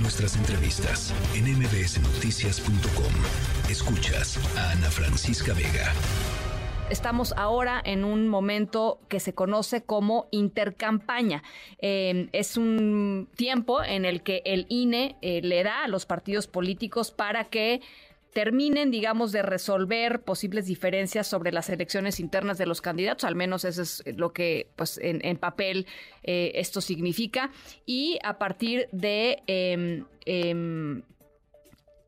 Nuestras entrevistas en mbsnoticias.com. Escuchas a Ana Francisca Vega. Estamos ahora en un momento que se conoce como intercampaña. Eh, es un tiempo en el que el INE eh, le da a los partidos políticos para que terminen, digamos, de resolver posibles diferencias sobre las elecciones internas de los candidatos, al menos eso es lo que, pues, en, papel eh, esto significa, y a partir de em,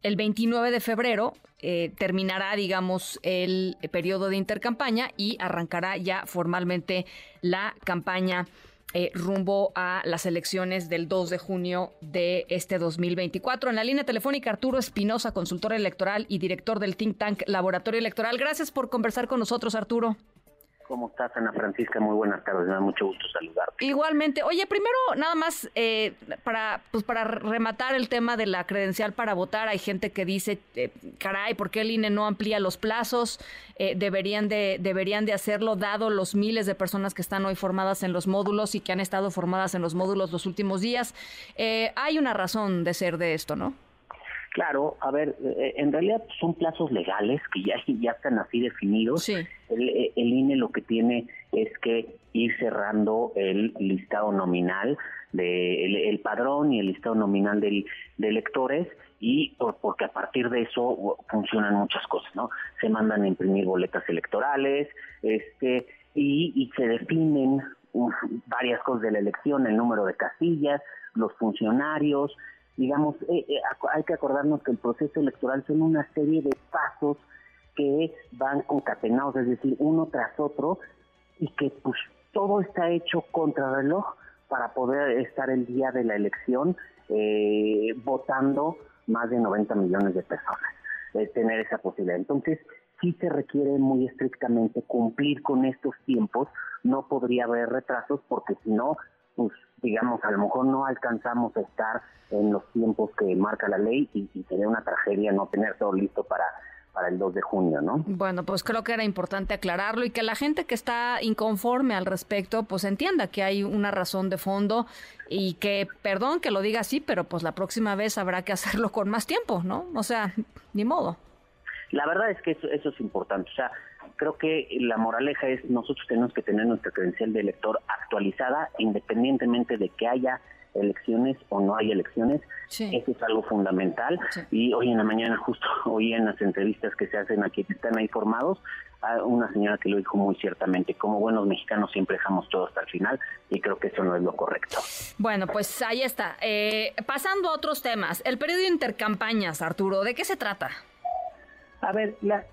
el 29 de febrero eh, terminará, digamos, el periodo de intercampaña y arrancará ya formalmente la campaña eh, rumbo a las elecciones del 2 de junio de este 2024. En la línea telefónica, Arturo Espinosa, consultor electoral y director del think tank Laboratorio Electoral. Gracias por conversar con nosotros, Arturo. ¿Cómo estás, Ana Francisca? Muy buenas tardes, me da mucho gusto saludarte. Igualmente. Oye, primero, nada más, eh, para, pues para rematar el tema de la credencial para votar, hay gente que dice, eh, caray, ¿por qué el INE no amplía los plazos? Eh, deberían, de, deberían de hacerlo, dado los miles de personas que están hoy formadas en los módulos y que han estado formadas en los módulos los últimos días. hay una razón de ser de esto, ¿no? Claro, a ver, eh, en realidad son plazos legales que ya, ya están así definidos. El, eh, el, INE lo que tiene es que ir cerrando el listado nominal, de, el, padrón y el listado nominal de electores y porque a partir de eso funcionan muchas cosas, ¿no? Se mandan a imprimir boletas electorales, este y, y se definen varias cosas de la elección, el número de casillas, los funcionarios, digamos, eh, eh, hay que acordarnos que el proceso electoral son una serie de pasos que van concatenados, es decir, uno tras otro, y que pues todo está hecho contra reloj para poder estar el día de la elección eh, votando más de 90 millones de personas, tener esa posibilidad. Entonces, sí se requiere muy estrictamente cumplir con estos tiempos, no podría haber retrasos porque si no, pues digamos, a lo mejor no alcanzamos a estar en los tiempos que marca la ley y, sería una tragedia no tener todo listo para para el 2 de junio, ¿no? Bueno, pues creo que era importante aclararlo y que la gente que está inconforme al respecto, pues entienda que hay una razón de fondo y que, perdón que lo diga así, pero pues la próxima vez habrá que hacerlo con más tiempo, ¿no? O sea, ni modo. La verdad es que eso, eso es importante. O sea, creo que la moraleja es nosotros tenemos que tener nuestra credencial de elector actualizada independientemente de que haya elecciones o no haya elecciones. Eso es algo fundamental. Y hoy en la mañana, justo hoy en las entrevistas que se hacen aquí, están ahí formados, a una señora que lo dijo muy ciertamente, como buenos mexicanos siempre dejamos todo hasta el final y creo que eso no es lo correcto. Bueno, pues ahí está. Eh, pasando a otros temas, el periodo de intercampañas, Arturo, ¿de qué se trata? A ver, la,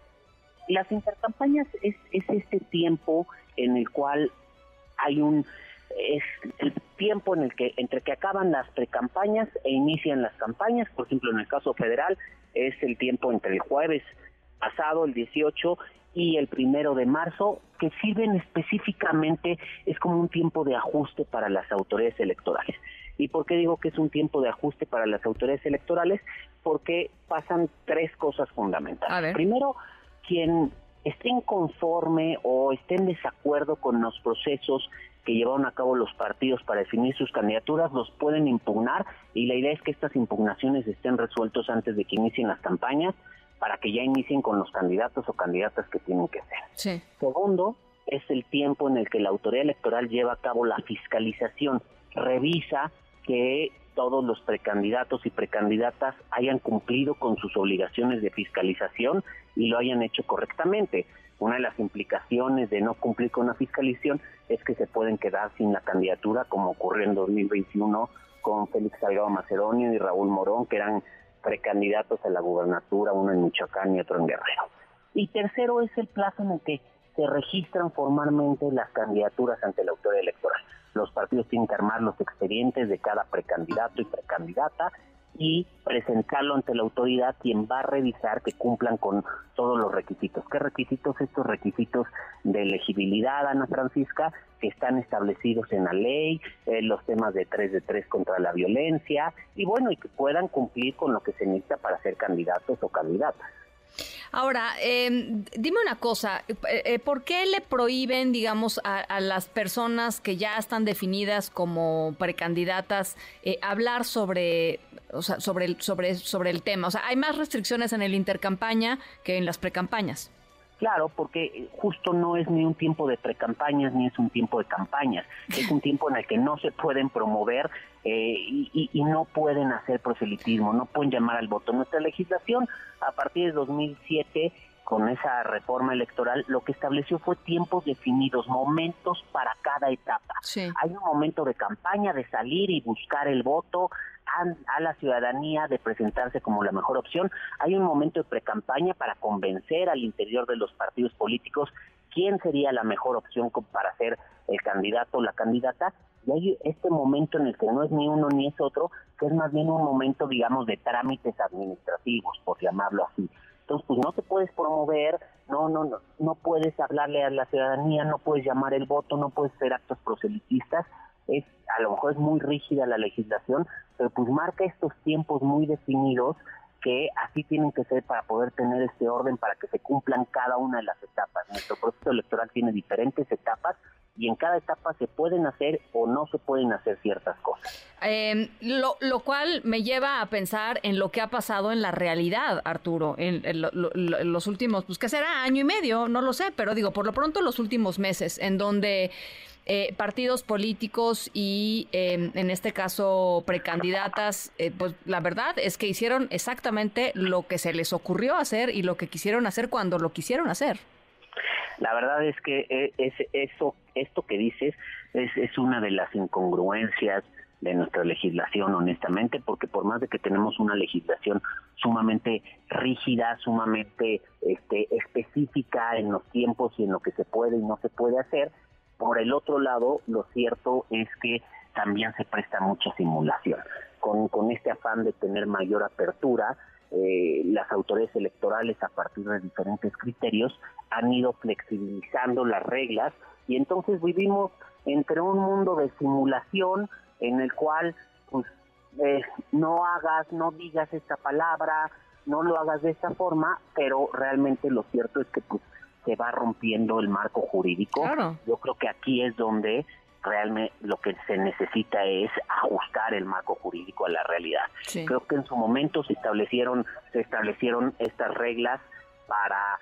las intercampañas es, es este tiempo en el cual hay un es el tiempo en el que entre que acaban las precampañas e inician las campañas, por ejemplo en el caso federal es el tiempo entre el jueves pasado, el 18 y el primero de marzo, que sirven específicamente, es como un tiempo de ajuste para las autoridades electorales. ¿Y por qué digo que es un tiempo de ajuste para las autoridades electorales? Porque pasan tres cosas fundamentales. Primero, quien esté inconforme o esté en desacuerdo con los procesos que llevaron a cabo los partidos para definir sus candidaturas, los pueden impugnar. Y la idea es que estas impugnaciones estén resueltos antes de que inicien las campañas para que ya inicien con los candidatos o candidatas que tienen que ser. Segundo, es el tiempo en el que la autoridad electoral lleva a cabo la fiscalización, revisa que todos los precandidatos y precandidatas hayan cumplido con sus obligaciones de fiscalización y lo hayan hecho correctamente. Una de las implicaciones de no cumplir con la fiscalización es que se pueden quedar sin la candidatura, como ocurrió en 2021 con Félix Salgado Macedonio y Raúl Morón, que eran precandidatos a la gubernatura, uno en Michoacán y otro en Guerrero. Y tercero es el plazo en el que se registran formalmente las candidaturas ante la autoridad electoral los partidos tienen que armar los expedientes de cada precandidato y precandidata y presentarlo ante la autoridad quien va a revisar que cumplan con todos los requisitos. ¿Qué requisitos? Estos requisitos de elegibilidad, Ana Francisca, que están establecidos en la ley, eh, los temas de 3 de 3 contra la violencia y bueno, y que puedan cumplir con lo que se necesita para ser candidatos o candidatas. Ahora, em, dime una cosa, eh, eh, ¿por qué le prohíben, digamos, a, las personas que ya están definidas como precandidatas eh, hablar sobre o sea, sobre, el, sobre, sobre el tema? O sea, ¿hay más restricciones en el intercampaña que en las precampañas? Claro, porque justo no es ni un tiempo de precampañas ni es un tiempo de campañas. Es un tiempo en el que no se pueden promover eh, y, y, no pueden hacer proselitismo, no pueden llamar al voto. Nuestra legislación, a partir de 2007, con esa reforma electoral, lo que estableció fue tiempos definidos, momentos para cada etapa. Hay un momento de campaña, de salir y buscar el voto a, la ciudadanía, de presentarse como la mejor opción. Hay un momento de precampaña para convencer al interior de los partidos políticos quién sería la mejor opción para ser el candidato o la candidata. Y hay este momento en el que no es ni uno ni es otro, que es más bien un momento, digamos, de trámites administrativos, por llamarlo así entonces, pues no te puedes promover, no, no, no, no puedes hablarle a la ciudadanía, no puedes llamar el voto, no puedes hacer actos proselitistas. Es, a lo mejor es muy rígida la legislación, pero pues marca estos tiempos muy definidos que así tienen que ser para poder tener este orden, para que se cumplan cada una de las etapas. Nuestro proceso electoral tiene diferentes etapas y en cada etapa se pueden hacer o no se pueden hacer ciertas cosas. Em, lo, lo, cual me lleva a pensar en lo que ha pasado en la realidad, Arturo, en, los últimos, pues que será año y medio, no lo sé, pero digo, por lo pronto los últimos meses, en donde... Eh, partidos políticos y em, en este caso precandidatas, eh, pues la verdad es que hicieron exactamente lo que se les ocurrió hacer y lo que quisieron hacer cuando lo quisieron hacer. La verdad es que eh, es, eso, esto que dices es, es una de las incongruencias de nuestra legislación, honestamente, porque por más de que tenemos una legislación sumamente rígida, sumamente este, específica en los tiempos y en lo que se puede y no se puede hacer, por el otro lado, lo cierto es que también se presta mucha simulación. Con, con este afán de tener mayor apertura, eh, las autoridades electorales a partir de diferentes criterios han ido flexibilizando las reglas y entonces vivimos entre un mundo de simulación en el cual pues eh, no hagas, no digas esta palabra, no lo hagas de esta forma, pero realmente lo cierto es que pues se va rompiendo el marco jurídico. Yo creo que aquí es donde realmente lo que se necesita es ajustar el marco jurídico a la realidad. Creo que en su momento se establecieron se establecieron estas reglas para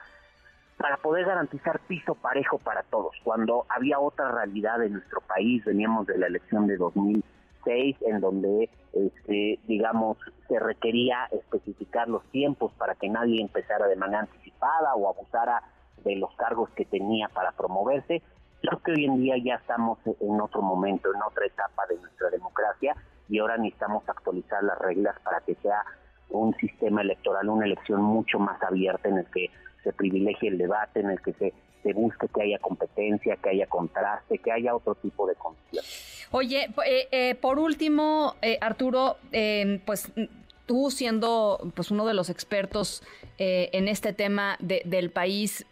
para poder garantizar piso parejo para todos. Cuando había otra realidad en nuestro país, veníamos de la elección de 2006 en donde este, digamos se requería especificar los tiempos para que nadie empezara de manera anticipada o abusara de los cargos que tenía para promoverse Creo que hoy en día ya estamos en otro momento, en otra etapa de nuestra democracia y ahora necesitamos actualizar las reglas para que sea un sistema electoral, una elección mucho más abierta en el que se privilegie el debate, en el que se, busque que haya competencia, que haya contraste, que haya otro tipo de condiciones. Oye, eh, eh, por último, eh, Arturo, pues tú siendo pues uno de los expertos en este tema del país,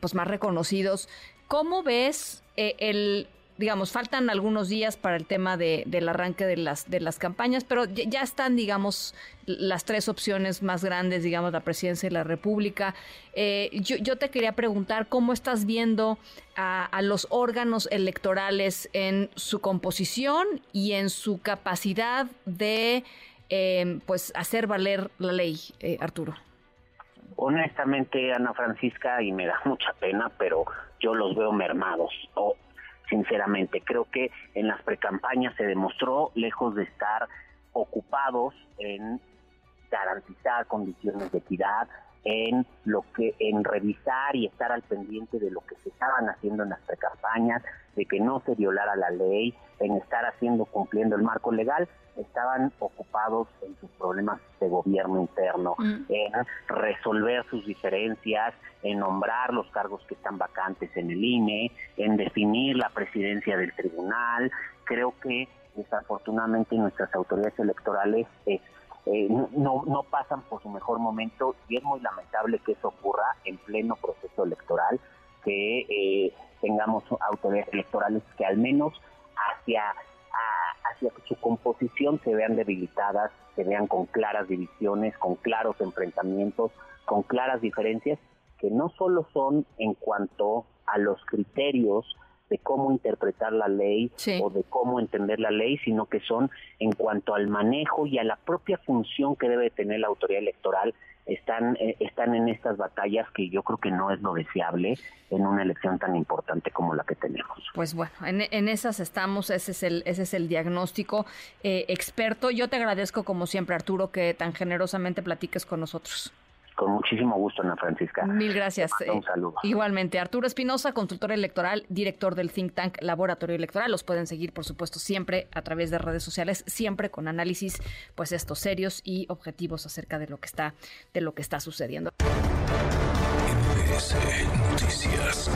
pues más reconocidos, ¿Cómo ves eh, el, digamos, faltan algunos días para el tema de, del arranque de las, de las campañas, pero ya están, digamos, las tres opciones más grandes, digamos, la presidencia y la república. Eh, yo, te quería preguntar cómo estás viendo a, los órganos electorales en su composición y en su capacidad de, eh, pues, hacer valer la ley, Arturo. Honestamente, Ana Francisca, y me da mucha pena, pero yo los veo mermados. O, sinceramente, creo que en las precampañas se demostró, lejos de estar ocupados en garantizar condiciones de equidad, en lo que en revisar y estar al pendiente de lo que se estaban haciendo en las precampañas, de que no se violara la ley, en estar haciendo cumpliendo el marco legal, estaban ocupados en sus problemas de gobierno interno, mm. en resolver sus diferencias, en nombrar los cargos que están vacantes en el INE, en definir la presidencia del tribunal. Creo que desafortunadamente nuestras autoridades electorales eh, eh, no, no pasan por su mejor momento y es muy lamentable que eso ocurra en pleno proceso electoral, que eh, tengamos autoridades electorales que al menos hacia hacia su composición se vean debilitadas, se vean con claras divisiones, con claros enfrentamientos, con claras diferencias, que no solo son en cuanto a los criterios de cómo interpretar la ley o de cómo entender la ley, sino que son en cuanto al manejo y a la propia función que debe tener la autoridad electoral están, eh, están en estas batallas que yo creo que no es lo deseable en una elección tan importante como la que tenemos. Pues bueno, en, esas estamos, ese es el, ese es el diagnóstico eh, experto. Yo te agradezco como siempre, Arturo, que tan generosamente platiques con nosotros. Con muchísimo gusto, Ana Francisca. Mil gracias. Un eh, saludo. igualmente, Arturo Espinosa, consultor electoral, director del think tank Laboratorio Electoral. Los pueden seguir, por supuesto, siempre a través de redes sociales, siempre con análisis, pues estos serios y objetivos acerca de lo que está, de lo que está sucediendo. Noticias.